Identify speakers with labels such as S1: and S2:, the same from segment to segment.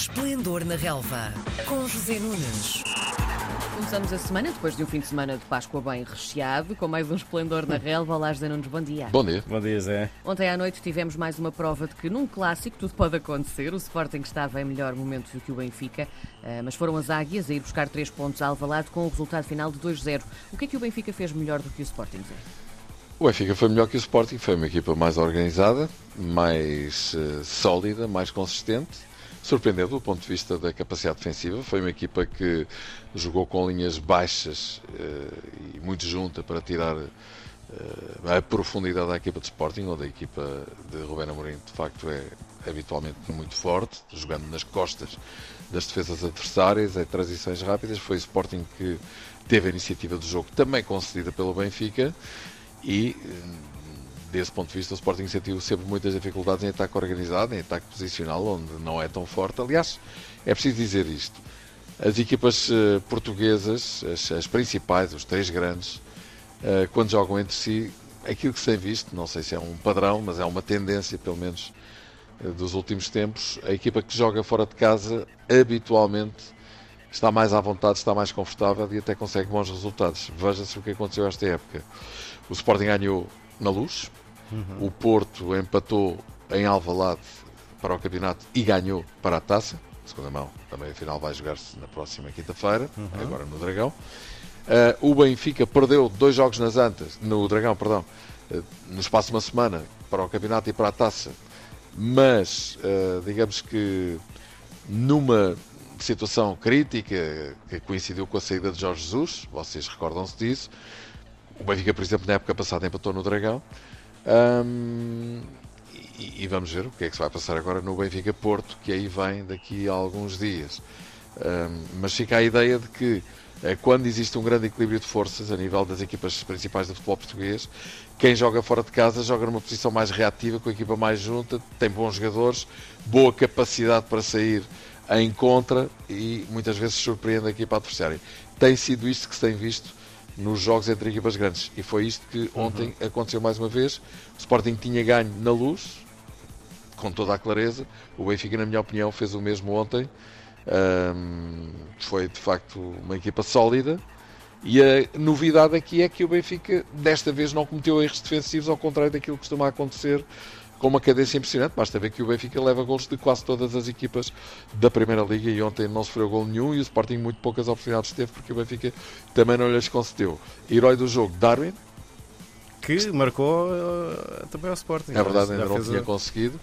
S1: Esplendor na Relva, com José Nunes.
S2: Começamos a semana depois de um fim de semana de Páscoa bem recheado, com mais um esplendor na relva. Olá, José Nunes, bom dia.
S3: Bom dia.
S4: Bom dia, Zé.
S2: Ontem à noite tivemos mais uma prova de que num clássico tudo pode acontecer. O Sporting estava em melhor momento do que o Benfica, eh, mas foram as águias a ir buscar três pontos a Alvalade com o resultado final de 2-0. O que é que o Benfica fez melhor do que o Sporting, Zé?
S3: O Benfica foi melhor que o Sporting, foi uma equipa mais organizada, mais uh, sólida, mais consistente. Surpreendeu do ponto de vista da capacidade defensiva. Foi uma equipa que jogou com linhas baixas uh, e muito junta para tirar uh, a profundidade da equipa de Sporting, ou da equipa de Rubén Amorim, de facto é habitualmente muito forte, jogando nas costas das defesas adversárias, em transições rápidas. Foi o Sporting que teve a iniciativa do jogo, também concedida pelo Benfica e desse ponto de vista o Sporting sentiu sempre muitas dificuldades em ataque organizado, em ataque posicional, onde não é tão forte. Aliás, é preciso dizer isto. As equipas uh, portuguesas, as, as, principais, os três grandes, uh, quando jogam entre si, aquilo que se tem visto, não sei se é um padrão, mas é uma tendência, pelo menos, uh, dos últimos tempos, a equipa que joga fora de casa, habitualmente, está mais à vontade, está mais confortável e até consegue bons resultados. Veja-se o que aconteceu esta época. O Sporting ganhou na luz, uhum. o Porto empatou em Alvalade para o campeonato e ganhou para a taça. Segunda mão, também a final vai jogar-se na próxima quinta-feira, uhum. agora no Dragão. Uh, o Benfica perdeu dois jogos nas Antas, no Dragão, perdão, uh, no espaço de uma semana para o campeonato e para a taça, mas uh, digamos que numa situação crítica que coincidiu com a saída de Jorge Jesus, vocês recordam-se disso, o Benfica, por exemplo, na época passada empatou no Dragão. Um, e, e, vamos ver o que é que se vai passar agora no Benfica Porto, que aí vem daqui a alguns dias. Um, mas fica a ideia de que eh, quando existe um grande equilíbrio de forças a nível das equipas principais do futebol português, quem joga fora de casa joga numa posição mais reativa, com a equipa mais junta, tem bons jogadores, boa capacidade para sair em contra e muitas vezes surpreende a equipa adversária. Tem sido isto que se tem visto nos jogos entre equipas grandes. E foi isto que ontem uhum. aconteceu mais uma vez. O Sporting tinha ganho na luz, com toda a clareza. O Benfica, na minha opinião, fez o mesmo ontem. Um, foi de facto uma equipa sólida. E a novidade aqui é que o Benfica desta vez não cometeu erros defensivos, ao contrário daquilo que costuma acontecer com uma cadência impressionante. Basta ver que o Benfica leva gols de quase todas as equipas da Primeira Liga e ontem não sofreu gol nenhum e o Sporting muito poucas oportunidades teve porque o Benfica também não lhes concedeu. Herói do jogo, Darwin.
S4: Que marcou uh, também ao Sporting.
S3: É verdade, ainda não tinha a... conseguido.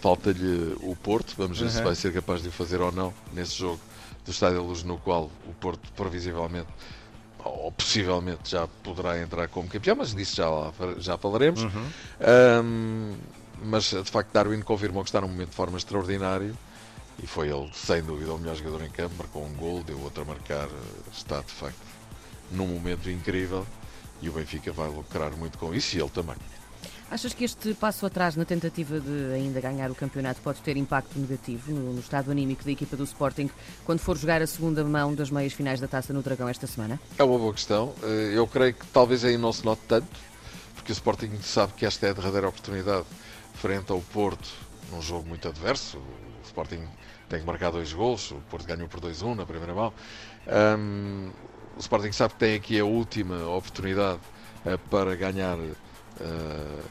S3: Falta-lhe o Porto, vamos ver uhum. se vai ser capaz de o fazer ou não nesse jogo do Estádio da Luz, no qual o Porto previsivelmente ou possivelmente já poderá entrar como campeão, mas disso já, já falaremos. Uhum. Um, mas de facto Darwin confirmou que está num momento de forma extraordinário e foi ele, sem dúvida, o melhor jogador em campo. Marcou um gol, deu outro a marcar. Está de facto num momento incrível e o Benfica vai lucrar muito com isso e ele também.
S2: Achas que este passo atrás na tentativa de ainda ganhar o campeonato pode ter impacto negativo no, no, estado anímico da equipa do Sporting quando for jogar a segunda mão das meias finais da taça no Dragão esta semana?
S3: É uma boa questão. Eh, eu creio que talvez aí não se note tanto, porque o Sporting sabe que esta é a derradeira oportunidade frente ao Porto num jogo muito adverso. O Sporting tem que marcar dois gols, o Porto ganhou por 2-1 na primeira mão. Um, o Sporting sabe que tem aqui a última oportunidade uh, para ganhar uh,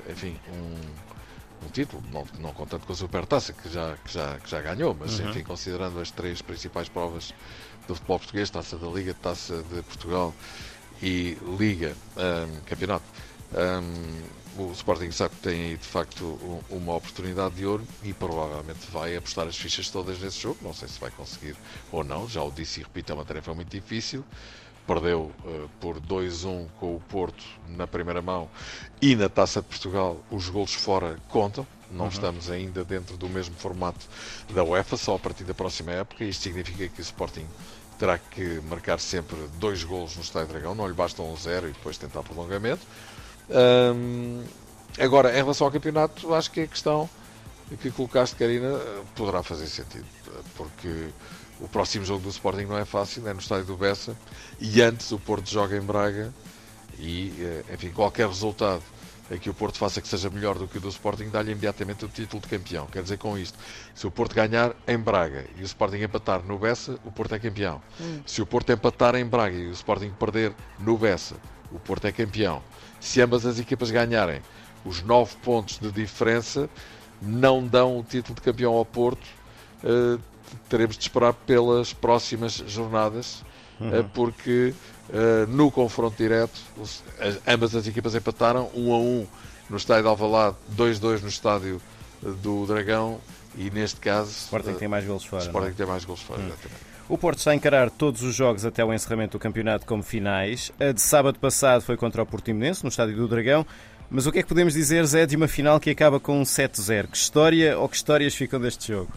S3: enfim, um, um título, não, não contando com a Supertaça, que já, que já, que já ganhou, mas uhum. enfim, considerando as três principais provas do futebol português, Taça da Liga, Taça de Portugal e Liga, um, Campeonato, um, o Sporting sabe que tem aí de facto uma oportunidade de ouro e provavelmente vai apostar as fichas todas nesse jogo. Não sei se vai conseguir ou não, já o disse e repito, é uma tarefa muito difícil perdeu uh, por 2-1 com o Porto na primeira mão e na Taça de Portugal os golos fora contam. Não uhum. estamos ainda dentro do mesmo formato da UEFA, só a partir da próxima época. Isto significa que o Sporting terá que marcar sempre dois golos no Estádio Dragão, não lhe basta um zero e depois tentar prolongamento. Um, agora, em relação ao campeonato, acho que a questão que colocaste, Karina, poderá fazer sentido, porque o próximo jogo do Sporting não é fácil, é no estádio do Bessa e antes o Porto joga em Braga e, eh, enfim, qualquer resultado a que o Porto faça que seja melhor do que o do Sporting, dá-lhe imediatamente o título de campeão. Quer dizer com isto, se o Porto ganhar em Braga e o Sporting empatar no Bessa, o Porto é campeão. Hum. Se o Porto empatar em Braga e o Sporting perder no Bessa, o Porto é campeão. Se ambas as equipas ganharem, os nove pontos de diferença não dão o título de campeão ao Porto. Uh, teremos de esperar pelas próximas jornadas, uhum. uh, porque uh, no confronto direto os, as, ambas as equipas empataram 1 um a 1 um no estádio de Alvalade, 2-2 no estádio do Dragão e neste caso
S4: Sporting tem mais gols fora.
S3: Sporting é? tem mais gols fora, hum.
S4: O Porto está a encarar todos os jogos até o encerramento do campeonato como finais. A de sábado passado foi contra o Portimonense, no estádio do Dragão. Mas o que é que podemos dizer, Zé, de uma final que acaba com um 7-0? Que história ou que histórias ficam deste jogo?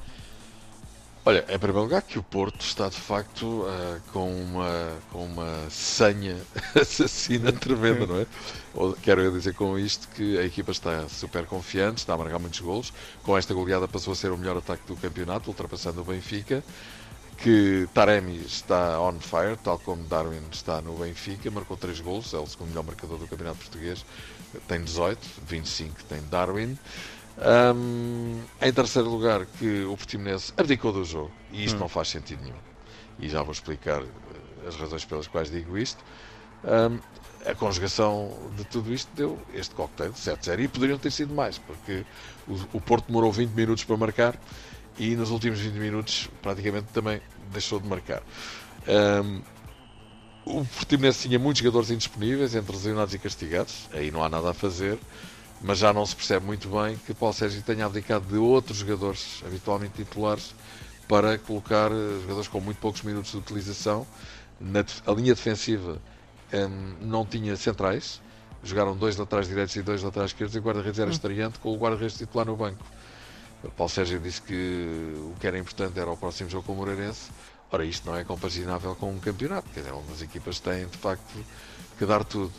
S3: Olha, em primeiro lugar que o Porto está de facto uh, com, uma, com uma senha assassina tremenda, não é? Ou, quero eu dizer com isto que a equipa está super confiante, está a marcar muitos golos. Com esta goleada passou a ser o melhor ataque do campeonato, ultrapassando o Benfica. Que Taremi está on fire, tal como Darwin está no Benfica, marcou 3 golos, é o segundo melhor marcador do campeonato português, tem 18, 25 tem Darwin. Um, em terceiro lugar, que o Portimonense abdicou do jogo e isto hum. não faz sentido nenhum. E já vou explicar eh, as razões pelas quais digo isto. Um, a conjugação de tudo isto deu este cocktail de 7-0 e poderiam ter sido mais, porque o, o, Porto demorou 20 minutos para marcar e nos últimos 20 minutos praticamente também deixou de marcar. Um, o Portimonense tinha muitos jogadores indisponíveis, entre lesionados e castigados, aí não há nada a fazer mas já não se percebe muito bem que Paulo Sérgio tenha abdicado de outros jogadores habitualmente titulares para colocar eh, jogadores com muito poucos minutos de utilização. Na, a linha defensiva um, não tinha centrais, jogaram dois laterais direitos e dois laterais esquerdos e o guarda-redes era hum. estreante com o guarda-redes titular no banco. Paulo Sérgio disse que o que era importante era o próximo jogo com o Moreirense. Ora, isto não é compaginável com um campeonato, quer dizer, onde as equipas têm de facto que dar tudo.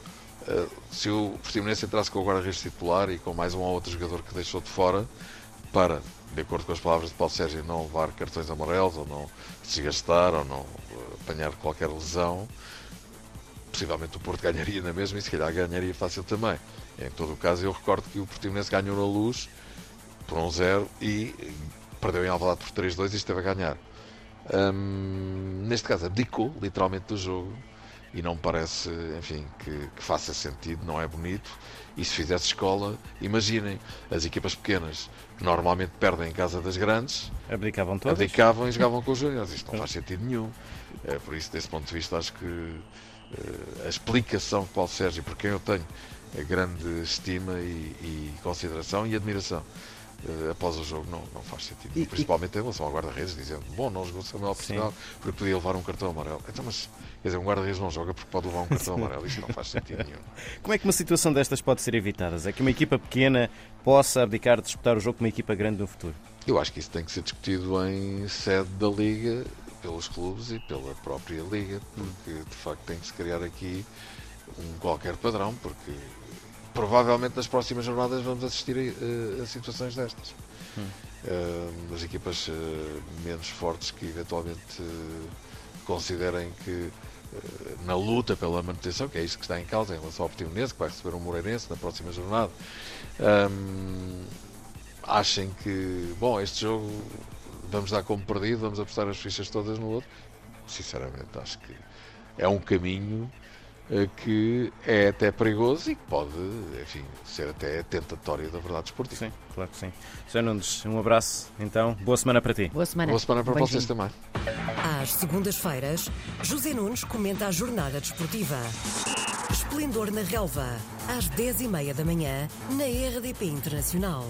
S3: Eh, se o Portimonense entrasse com o guarda-redes titular e com mais um ou outro jogador que deixou de fora, para, de acordo com as palavras de Paulo Sérgio, não levar cartões amarelos ou não se gastar ou não apanhar qualquer lesão, possivelmente o Porto ganharia na mesma e se calhar ganharia fácil também. Em todo o caso, eu recordo que o Portimonense ganhou na luz por 1-0 um e perdeu em Alvalade por 3-2 e esteve a ganhar. Hum, neste caso, abdicou literalmente do jogo e não me parece, enfim, que, que, faça sentido, não é bonito. E se fizesse escola, imaginem, as equipas pequenas que normalmente perdem em casa das grandes,
S4: abdicavam todas.
S3: Abdicavam e jogavam com os júniores. Isto não faz sentido nenhum. É, por isso, desse ponto de vista, acho que uh, a explicação que Paulo Sérgio, por quem eu tenho a grande estima e, e consideração e admiração, após o jogo não, não faz sentido. E, Principalmente e... em relação ao guarda-redes, dizendo, bom, não jogou Samuel Portugal porque podia levar um cartão amarelo. Então, mas Quer dizer, um guarda-redes não joga porque pode levar um cartão amarelo. Isto não faz sentido nenhum.
S4: Como é que uma situação destas pode ser evitada? É que uma equipa pequena possa abdicar de disputar o jogo com uma equipa grande no futuro?
S3: Eu acho que isso tem que ser discutido em sede da Liga, pelos clubes e pela própria Liga, porque de facto tem que se criar aqui um qualquer padrão, porque provavelmente nas próximas jornadas vamos assistir a, a situações destas. Hum. As equipas uh, menos fortes que eventualmente considerem que eh, na luta pela manutenção, que é isso que está em causa em relação ao Portimonense, que vai receber um Moreirense na próxima jornada, achem que, bom, este jogo vamos dar como perdido, vamos apostar as fichas todas no outro. Sinceramente, acho que é um caminho eh, que é até perigoso e que pode, enfim, ser até tentatório da verdade esportiva.
S4: Sim, claro que sim. Sr. Nunes, um abraço, então. Boa semana para ti.
S2: Boa semana.
S3: Boa semana para vocês também.
S1: Às segundas-feiras, José Nunes comenta a jornada desportiva. Esplendor na Relva, às 10h30 da manhã, na RDP Internacional.